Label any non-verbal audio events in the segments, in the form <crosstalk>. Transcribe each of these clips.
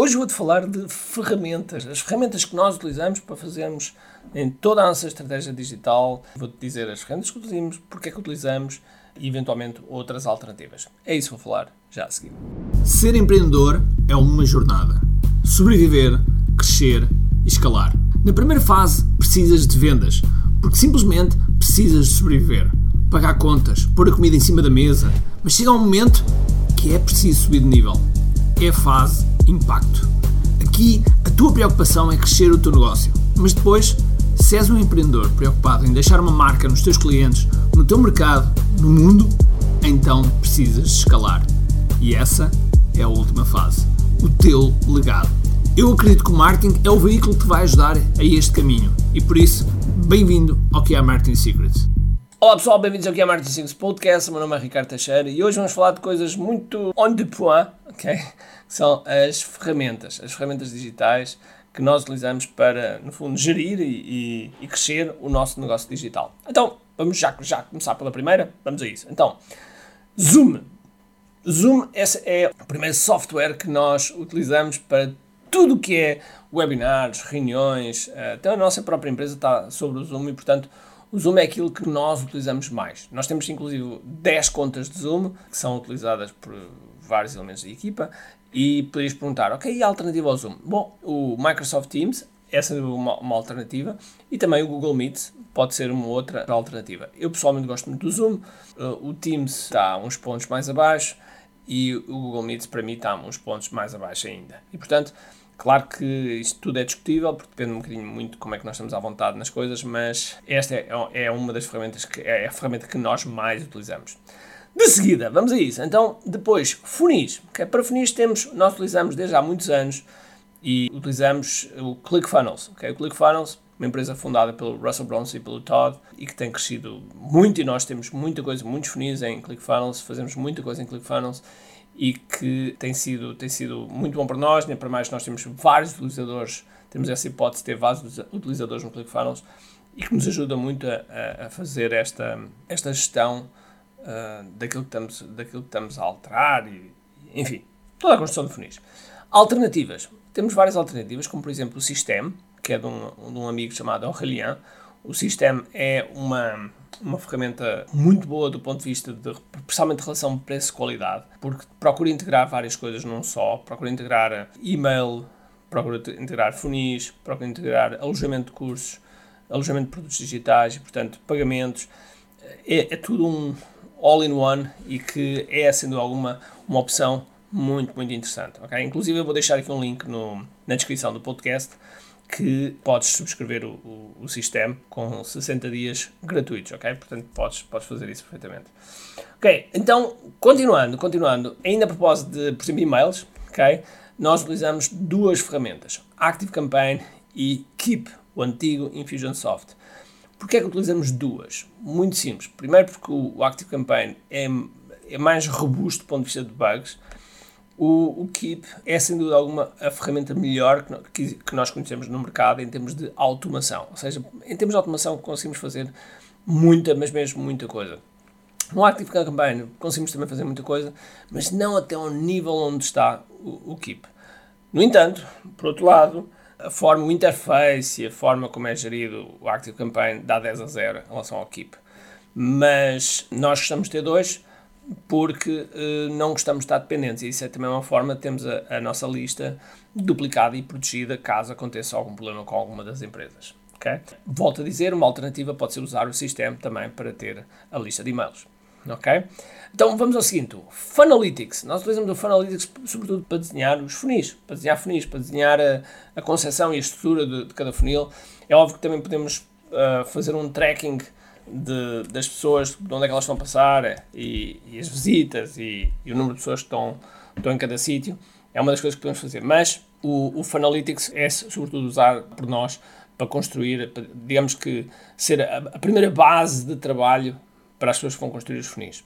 Hoje vou-te falar de ferramentas, as ferramentas que nós utilizamos para fazermos em toda a nossa estratégia digital. Vou-te dizer as ferramentas que utilizamos, porque é que utilizamos e eventualmente outras alternativas. É isso que vou falar já a seguir. Ser empreendedor é uma jornada. Sobreviver, crescer e escalar. Na primeira fase precisas de vendas, porque simplesmente precisas de sobreviver. Pagar contas, pôr a comida em cima da mesa, mas chega um momento que é preciso subir de nível. É a fase impacto. Aqui, a tua preocupação é crescer o teu negócio, mas depois, se és um empreendedor preocupado em deixar uma marca nos teus clientes, no teu mercado, no mundo, então precisas escalar. E essa é a última fase, o teu legado. Eu acredito que o marketing é o veículo que te vai ajudar a este caminho e por isso, bem-vindo ao que é Marketing Secrets. Olá pessoal, bem-vindos ao que é Marketing Secrets Podcast. Meu nome é Ricardo Teixeira e hoje vamos falar de coisas muito on the point, ok? São as ferramentas, as ferramentas digitais que nós utilizamos para, no fundo, gerir e, e, e crescer o nosso negócio digital. Então, vamos já, já começar pela primeira? Vamos a isso. Então, Zoom. Zoom esse é o primeiro software que nós utilizamos para tudo o que é webinars, reuniões, eh, até a nossa própria empresa está sobre o Zoom e, portanto, o Zoom é aquilo que nós utilizamos mais. Nós temos, inclusive, 10 contas de Zoom que são utilizadas por vários elementos da equipa e poderias perguntar, ok, e a alternativa ao Zoom? Bom, o Microsoft Teams, essa é uma, uma alternativa, e também o Google Meet pode ser uma outra alternativa. Eu pessoalmente gosto muito do Zoom, uh, o Teams está uns pontos mais abaixo e o Google Meet para mim está uns pontos mais abaixo ainda. E portanto, Claro que isto tudo é discutível, porque depende um bocadinho muito de como é que nós estamos à vontade nas coisas, mas esta é, é uma das ferramentas que é a ferramenta que nós mais utilizamos. De seguida, vamos a isso. Então, depois, funis. Okay? Para funis temos, nós utilizamos desde há muitos anos e utilizamos o ClickFunnels. Okay? O ClickFunnels, uma empresa fundada pelo Russell Brunson e pelo Todd e que tem crescido muito e nós temos muita coisa, muitos funis em ClickFunnels, fazemos muita coisa em ClickFunnels e que tem sido, tem sido muito bom para nós, nem para mais nós temos vários utilizadores, temos essa hipótese de ter vários utilizadores no ClickFunnels e que nos ajuda muito a, a fazer esta, esta gestão uh, daquilo, que estamos, daquilo que estamos a alterar e, enfim, toda a construção de funis. Alternativas. Temos várias alternativas, como por exemplo o System, que é de um, de um amigo chamado Aurélien. O System é uma, uma ferramenta muito boa do ponto de vista de, principalmente relação preço-qualidade, porque procura integrar várias coisas num só, procura integrar e-mail, procura integrar funis, procura integrar alojamento de cursos, alojamento de produtos digitais e, portanto, pagamentos. É, é tudo um all-in-one e que é, sendo alguma, uma opção muito, muito interessante. Okay? Inclusive, eu vou deixar aqui um link no, na descrição do podcast que podes subscrever o, o, o, sistema com 60 dias gratuitos, ok? Portanto, podes, podes fazer isso perfeitamente. Ok, então, continuando, continuando, ainda a propósito de, por exemplo, e-mails, ok? Nós utilizamos duas ferramentas, ActiveCampaign e Keep, o antigo Infusionsoft. Porquê é que utilizamos duas? Muito simples. Primeiro porque o ActiveCampaign é, é mais robusto do ponto de vista de bugs, o, o Keep é, sem dúvida alguma, a ferramenta melhor que, que, nós conhecemos no mercado em termos de automação. Ou seja, em termos de automação conseguimos fazer muita, mas mesmo muita coisa. No Active Campaign conseguimos também fazer muita coisa, mas não até ao nível onde está o, o Keep. No entanto, por outro lado, a forma, o interface e a forma como é gerido o Active Campaign dá 10 a 0 em relação ao Keep. Mas nós gostamos de ter dois, porque uh, não gostamos de estar dependentes. E isso é também uma forma de termos a, a, nossa lista duplicada e protegida caso aconteça algum problema com alguma das empresas. Okay? Volto a dizer, uma alternativa pode ser usar o sistema também para ter a lista de e-mails. Ok? Então vamos ao seguinte: Funalytics. Nós utilizamos o Funalytics sobretudo para desenhar os funis, para desenhar funis, para desenhar a, a concepção e a estrutura de, de, cada funil. É óbvio que também podemos uh, fazer um tracking de, das pessoas, de onde é que elas estão a passar e, e as visitas e, e, o número de pessoas que estão, estão em cada sítio, é uma das coisas que podemos fazer. Mas o, o Funalytics é sobretudo usado por nós para construir, para, digamos que ser a, a, primeira base de trabalho para as pessoas que vão construir os funis.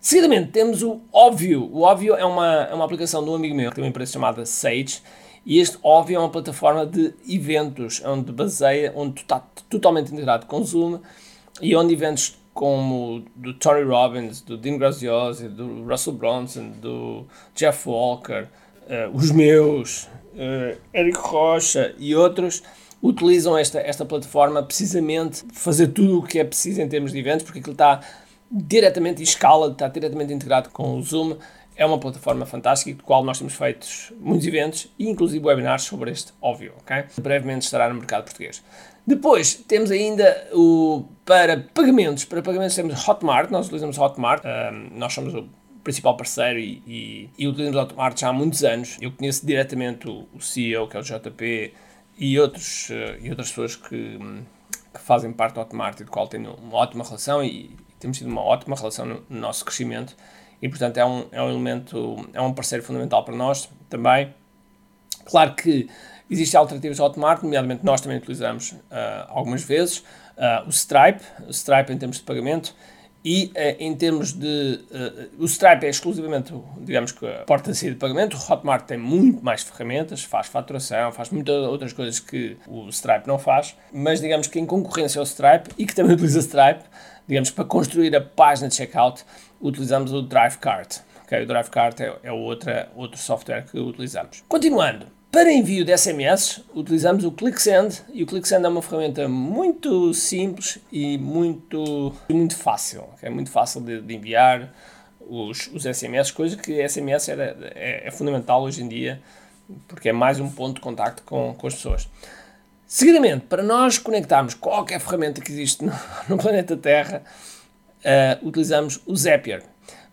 Seguidamente temos o Óbvio. O Óbvio é uma, é uma aplicação de um amigo meu que tem uma empresa chamada Sage e este Óbvio é uma plataforma de eventos onde baseia, onde está totalmente integrado com Zoom e onde eventos como do Tony Robbins, do Dean Graziosi, do Russell Brunson, do Jeff Walker, os meus, uh, Érico Rocha e outros, utilizam esta, esta plataforma precisamente fazer tudo o que é preciso em termos de eventos, porque aquilo está diretamente em escala, está diretamente integrado com o Zoom. É uma plataforma fantástica, de qual nós temos feito muitos eventos e inclusive webinars sobre este, óbvio, ok? Brevemente estará no mercado português. Depois temos ainda o para pagamentos. Para pagamentos temos Hotmart, nós utilizamos Hotmart, um, nós somos o principal parceiro e, e, e utilizamos Hotmart já há muitos anos. Eu conheço diretamente o, o CEO, que é o JP, e, outros, uh, e outras pessoas que, que, fazem parte do Hotmart e do qual tenho uma ótima relação e, temos tido uma ótima relação no, no, nosso crescimento e portanto é um, é um elemento, é um parceiro fundamental para nós também. Claro que existem alternativas ao Hotmart, nomeadamente nós também utilizamos uh, algumas vezes uh, o Stripe, o Stripe em termos de pagamento e uh, em termos de. Uh, o Stripe é exclusivamente, digamos que, a porta de saída de pagamento. O Hotmart tem muito mais ferramentas, faz faturação, faz muitas outras coisas que o Stripe não faz. Mas digamos que em concorrência ao Stripe e que também <laughs> utiliza Stripe, digamos para construir a página de checkout, utilizamos o DriveCart. Okay? O DriveCart é, é outra, outro software que utilizamos. Continuando, para envio de SMS, utilizamos o ClickSend e o ClickSend é uma ferramenta muito simples e muito, muito fácil. É muito fácil de, de enviar os, os, SMS, coisa que SMS era, é, é, fundamental hoje em dia porque é mais um ponto de contacto com, com as pessoas. Seguidamente, para nós conectarmos qualquer ferramenta que existe no, <laughs> no planeta Terra, uh, utilizamos o Zapier.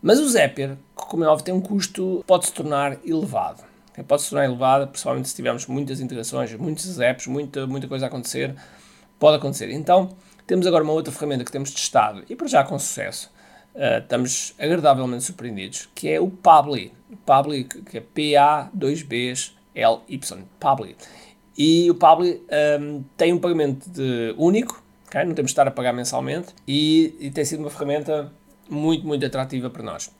Mas o Zapier, como é óbvio, tem um custo, pode se tornar elevado pode se tornar elevada, principalmente se tivermos muitas integrações, muitos apps, muita, muita coisa a acontecer, pode acontecer. Então, temos agora uma outra ferramenta que temos testado e para já com sucesso, uh, estamos agradavelmente surpreendidos, que é o Publi. Publi, que é P-A-2-B-L-Y, Publi. E o Publi um, tem um pagamento de único, okay? não temos de estar a pagar mensalmente, e, e tem sido uma ferramenta muito, muito atrativa para nós.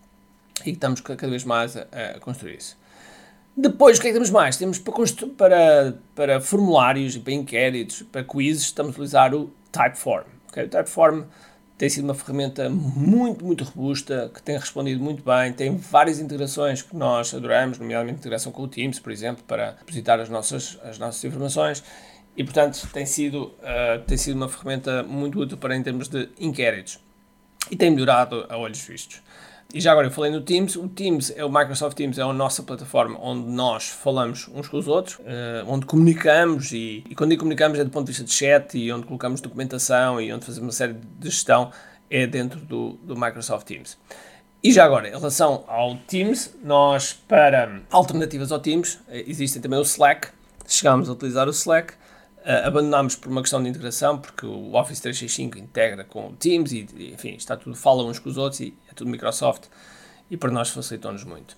E estamos cada vez mais a, a construir isso. Depois, o que é que temos mais? Temos para, para, para formulários e para inquéritos, para quizzes, estamos a utilizar o Typeform. Okay? O Typeform tem sido uma ferramenta muito, muito robusta, que tem respondido muito bem, tem várias integrações que nós adoramos, nomeadamente integração com o Teams, por exemplo, para depositar as nossas, as nossas informações, e portanto tem sido, uh, tem sido uma ferramenta muito útil para em termos de inquéritos. E tem melhorado a olhos vistos. E já agora eu falei no Teams, o Teams é o Microsoft Teams, é a nossa plataforma onde nós falamos uns com os outros, uh, onde comunicamos e, e quando comunicamos é do ponto de vista de chat e onde colocamos documentação e onde fazemos uma série de gestão é dentro do, do Microsoft Teams. E já agora, em relação ao Teams, nós para alternativas ao Teams, eh, existem também o Slack, chegámos a utilizar o Slack, Uh, abandonámos por uma questão de integração, porque o Office 365 integra com o Teams e, enfim, está tudo, fala uns com os outros e é tudo Microsoft e para nós facilitou-nos muito.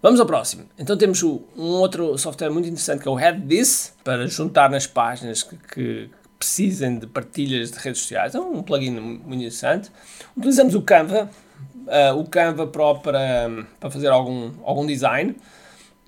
Vamos ao próximo. Então temos o, um outro software muito interessante que é o HeadThis, para juntar nas páginas que, que precisem de partilhas de redes sociais. É um plugin muito interessante. Utilizamos o Canva, uh, o Canva Pro para, para fazer algum, algum design.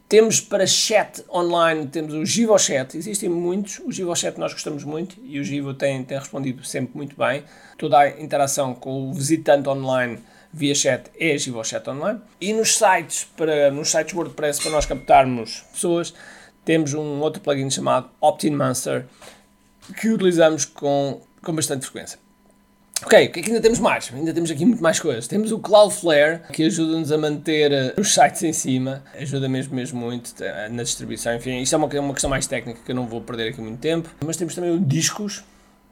Temos para chat online, temos o GivoChat, existem muitos, o GivoChat nós gostamos muito e o Givo tem, tem respondido sempre muito bem. Toda a interação com o visitante online via chat é GivoChat online. E nos sites, para, nos sites WordPress, para nós captarmos pessoas, temos um outro plugin chamado Optin Monster que utilizamos com, com bastante frequência. Ok, o que é que ainda temos mais? Ainda temos aqui muito mais coisas. Temos o Cloudflare, que ajuda-nos a manter uh, os sites em cima, ajuda mesmo, mesmo muito uh, na distribuição. Enfim, isto é uma, uma questão mais técnica que eu não vou perder aqui muito tempo. Mas temos também o Discos,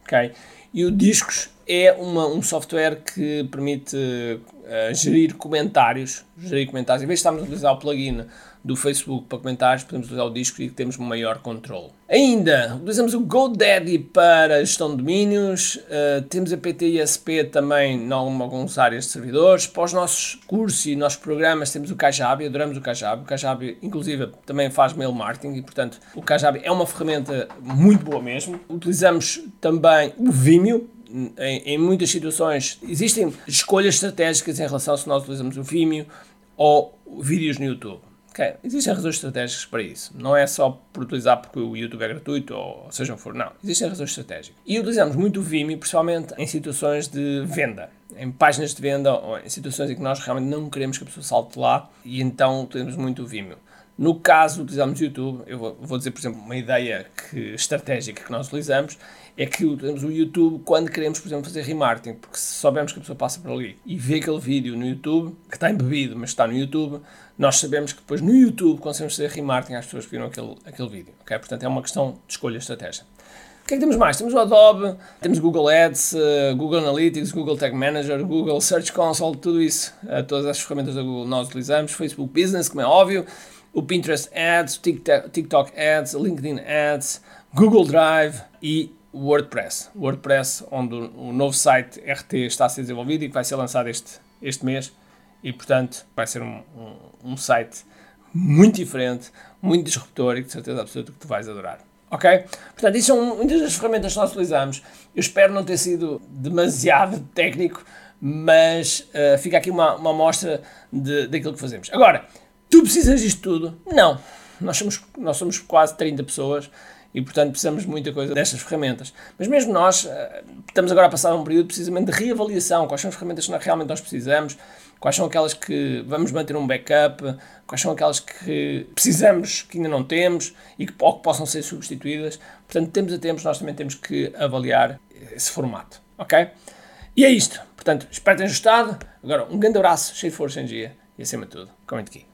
ok? E o Discos é uma, um software que permite uh, gerir comentários. Gerir comentários. Em vez de estarmos a utilizar o plugin do Facebook para comentários, podemos usar o disco e temos maior controle. Ainda, utilizamos o GoDaddy para gestão de domínios, uh, temos a PTISP também em algumas áreas de servidores, para os nossos cursos e nossos programas temos o Kajabi, adoramos o Kajabi, o Kajabi inclusive também faz mail marketing e portanto o Kajabi é uma ferramenta muito boa mesmo. Utilizamos também o Vimeo, em, em, muitas situações existem escolhas estratégicas em relação se nós utilizamos o Vimeo ou vídeos no YouTube. Okay. Existem razões estratégicas para isso. Não é só por utilizar porque o YouTube é gratuito ou seja o for. Não. Existem razões estratégicas. E utilizamos muito o Vimeo, principalmente em situações de venda. Em páginas de venda ou em situações em que nós realmente não queremos que a pessoa salte lá e então utilizamos muito o Vimeo. No caso, utilizamos o YouTube, eu vou, vou dizer, por exemplo, uma ideia que, estratégica que nós utilizamos é que utilizamos o YouTube quando queremos, por exemplo, fazer remarketing, porque se soubermos que a pessoa passa por ali e vê aquele vídeo no YouTube, que está embebido, mas está no YouTube, nós sabemos que depois no YouTube conseguimos fazer remarketing às pessoas que viram aquele, aquele vídeo. Okay? Portanto, é uma questão de escolha estratégica. O que é que temos mais? Temos o Adobe, temos Google Ads, uh, Google Analytics, Google Tag Manager, Google Search Console, tudo isso, uh, todas as ferramentas da Google nós utilizamos, Facebook Business, como é óbvio, o Pinterest Ads, TikTok, TikTok Ads, LinkedIn Ads, Google Drive e WordPress. WordPress, onde o, o novo site RT está a ser desenvolvido e que vai ser lançado este, este mês e, portanto, vai ser um, um, um site muito diferente, muito disruptor e de certeza absoluta que tu vais adorar. Ok? Portanto, isso são muitas das ferramentas que nós utilizamos. Eu espero não ter sido demasiado técnico, mas uh, fica aqui uma, uma amostra de, daquilo que fazemos. Agora, tu precisas disto tudo? Não. Nós somos, nós somos quase 30 pessoas e, portanto, precisamos de muita coisa destas ferramentas. Mas mesmo nós, uh, estamos agora a passar um período precisamente de reavaliação. Quais são as ferramentas que realmente nós precisamos? quais são aquelas que vamos manter um backup, quais são aquelas que precisamos, que ainda não temos e que, que possam ser substituídas. Portanto, temos a tempos, nós também temos que avaliar esse formato, ok? E é isto. Portanto, espero ter ajustado. Agora, um grande abraço, cheio de força em dia e, acima de tudo, comente aqui.